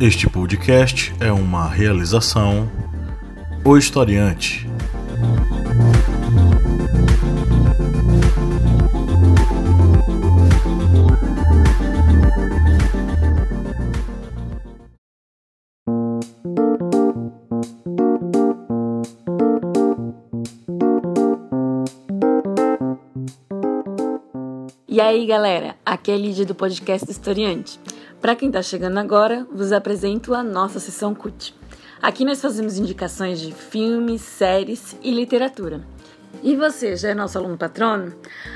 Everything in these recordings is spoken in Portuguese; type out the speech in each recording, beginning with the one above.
Este podcast é uma realização O Historiante. E aí, galera, aqui é a Lídia do podcast Historiante. Para quem está chegando agora, vos apresento a nossa sessão CUT. Aqui nós fazemos indicações de filmes, séries e literatura. E você já é nosso aluno patrono?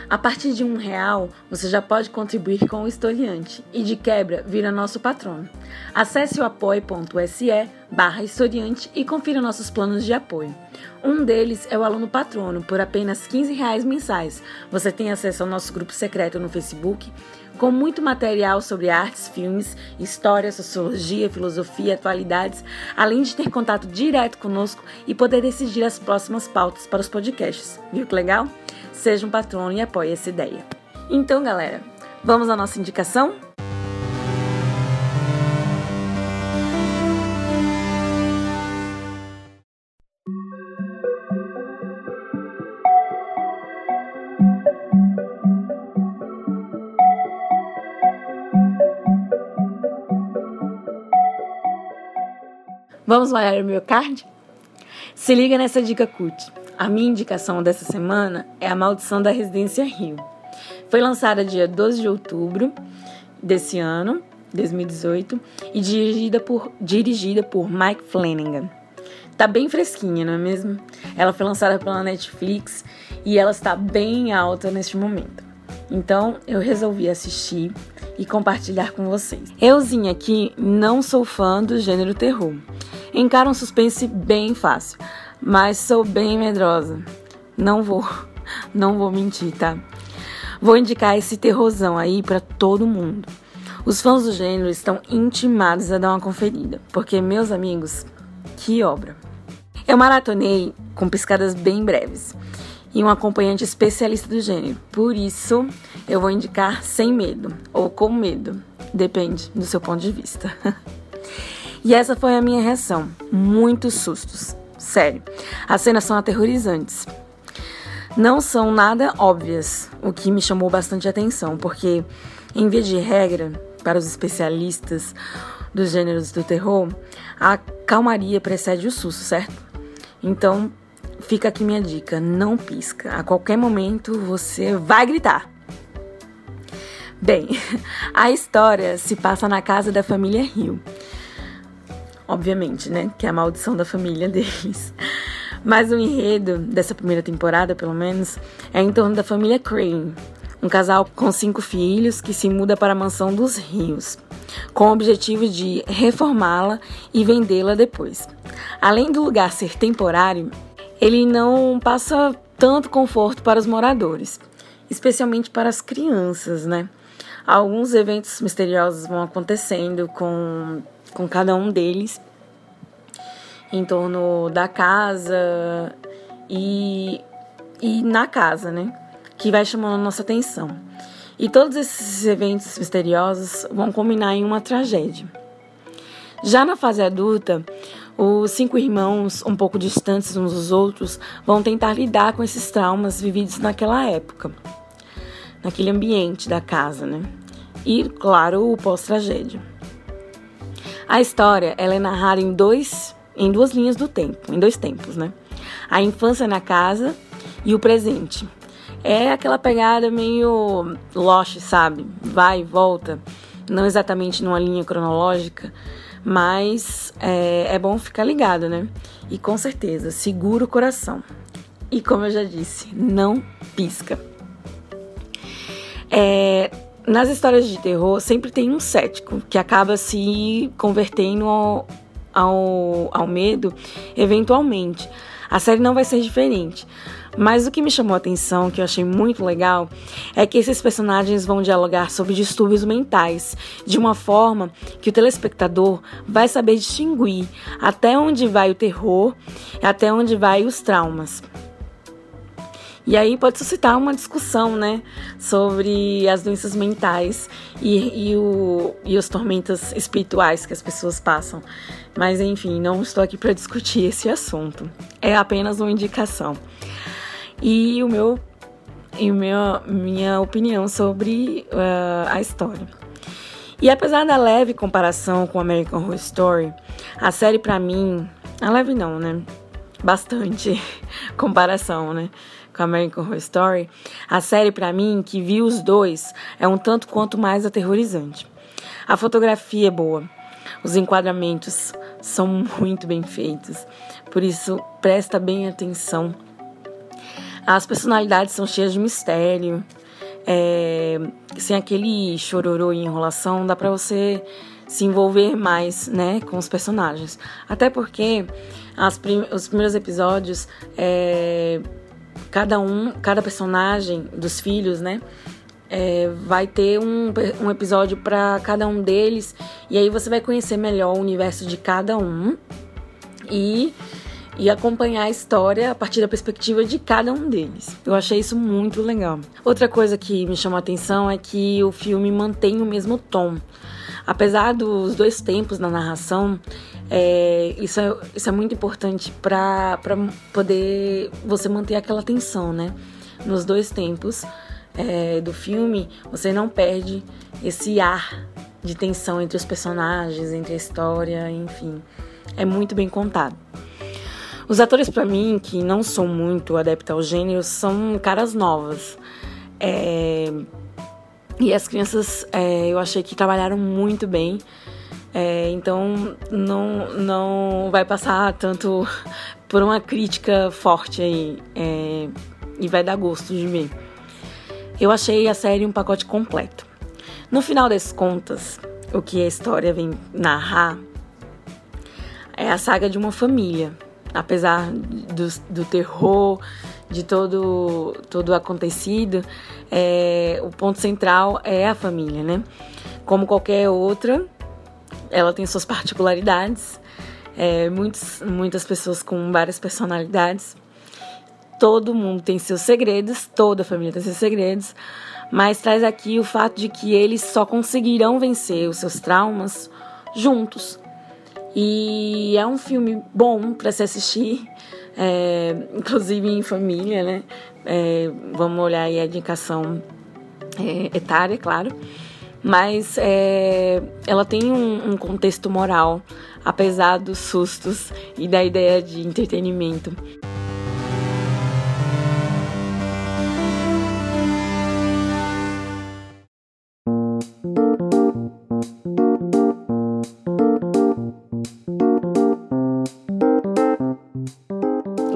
A partir de um real, você já pode contribuir com o historiante e de quebra vira nosso patrono. Acesse o apoia.se barra historiante e confira nossos planos de apoio. Um deles é o aluno patrono, por apenas 15 reais mensais. Você tem acesso ao nosso grupo secreto no Facebook, com muito material sobre artes, filmes, história, sociologia, filosofia, atualidades, além de ter contato direto conosco e poder decidir as próximas pautas para os podcasts. Viu que legal? Seja um patrono e apoie essa ideia. Então, galera, vamos à nossa indicação? Vamos olhar o meu card? Se liga nessa dica CUT. A minha indicação dessa semana é A Maldição da Residência Rio. Foi lançada dia 12 de outubro desse ano, 2018, e dirigida por, dirigida por Mike Flanagan. Tá bem fresquinha, não é mesmo? Ela foi lançada pela Netflix e ela está bem alta neste momento. Então eu resolvi assistir e compartilhar com vocês. Euzinha aqui não sou fã do gênero terror. Encaro um suspense bem fácil, mas sou bem medrosa. Não vou, não vou mentir, tá? Vou indicar esse terrorzão aí para todo mundo. Os fãs do gênero estão intimados a dar uma conferida, porque, meus amigos, que obra! Eu maratonei com piscadas bem breves e um acompanhante especialista do gênero. Por isso, eu vou indicar sem medo ou com medo, depende do seu ponto de vista. e essa foi a minha reação. Muitos sustos. Sério, as cenas são aterrorizantes. Não são nada óbvias, o que me chamou bastante atenção, porque, em vez de regra, para os especialistas dos gêneros do terror, a calmaria precede o susto, certo? Então, fica aqui minha dica: não pisca. A qualquer momento você vai gritar. Bem, a história se passa na casa da família Rio. Obviamente, né? Que é a maldição da família deles. Mas o enredo dessa primeira temporada, pelo menos, é em torno da família Crane, um casal com cinco filhos que se muda para a mansão dos Rios, com o objetivo de reformá-la e vendê-la depois. Além do lugar ser temporário, ele não passa tanto conforto para os moradores, especialmente para as crianças, né? Alguns eventos misteriosos vão acontecendo com, com cada um deles em torno da casa e, e na casa, né? Que vai chamando a nossa atenção. E todos esses eventos misteriosos vão culminar em uma tragédia. Já na fase adulta, os cinco irmãos, um pouco distantes uns dos outros, vão tentar lidar com esses traumas vividos naquela época, naquele ambiente da casa, né? E, claro, o pós-tragédia. A história ela é narrada em dois, em duas linhas do tempo, em dois tempos, né? A infância na casa e o presente. É aquela pegada meio Lost, sabe? Vai e volta, não exatamente numa linha cronológica, mas é, é bom ficar ligado, né? E com certeza, segura o coração. E como eu já disse, não pisca. É, nas histórias de terror, sempre tem um cético que acaba se convertendo ao, ao, ao medo eventualmente. A série não vai ser diferente. Mas o que me chamou a atenção, que eu achei muito legal, é que esses personagens vão dialogar sobre distúrbios mentais de uma forma que o telespectador vai saber distinguir até onde vai o terror e até onde vai os traumas. E aí pode suscitar uma discussão, né, sobre as doenças mentais e, e, o, e os tormentos espirituais que as pessoas passam. Mas enfim, não estou aqui para discutir esse assunto. É apenas uma indicação. E o meu e meu, minha opinião sobre uh, a história. E apesar da leve comparação com American Horror Story, a série para mim, a leve não, né? Bastante comparação, né? American Horror Story, a série para mim, que vi os dois, é um tanto quanto mais aterrorizante. A fotografia é boa, os enquadramentos são muito bem feitos, por isso presta bem atenção. As personalidades são cheias de mistério, é, sem aquele chororô e enrolação, dá para você se envolver mais, né, com os personagens. Até porque prim os primeiros episódios, é, cada um, cada personagem dos filhos, né, é, vai ter um, um episódio para cada um deles e aí você vai conhecer melhor o universo de cada um e e acompanhar a história a partir da perspectiva de cada um deles. Eu achei isso muito legal. Outra coisa que me chamou a atenção é que o filme mantém o mesmo tom. Apesar dos dois tempos na narração, é, isso, é, isso é muito importante para poder você manter aquela tensão, né? Nos dois tempos é, do filme, você não perde esse ar de tensão entre os personagens, entre a história, enfim. É muito bem contado. Os atores, para mim, que não são muito adeptos ao gênero, são caras novas. É... E as crianças, é, eu achei que trabalharam muito bem. É, então, não, não vai passar tanto por uma crítica forte aí. É, e vai dar gosto de ver. Eu achei a série um pacote completo. No final das contas, o que a história vem narrar é a saga de uma família apesar do, do terror, de todo todo acontecido, é, o ponto central é a família, né? Como qualquer outra, ela tem suas particularidades. É, muitos, muitas pessoas com várias personalidades. Todo mundo tem seus segredos, toda família tem seus segredos, mas traz aqui o fato de que eles só conseguirão vencer os seus traumas juntos, e é um filme bom para se assistir, é, inclusive em família, né? É, vamos olhar aí a indicação é, etária, claro. Mas é, ela tem um, um contexto moral, apesar dos sustos e da ideia de entretenimento.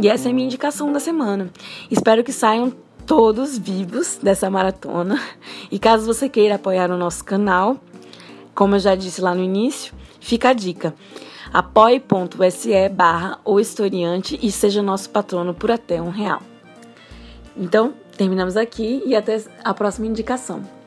E essa é a minha indicação da semana. Espero que saiam todos vivos dessa maratona. E caso você queira apoiar o nosso canal, como eu já disse lá no início, fica a dica. apoie.se barra o historiante e seja nosso patrono por até um real. Então, terminamos aqui e até a próxima indicação.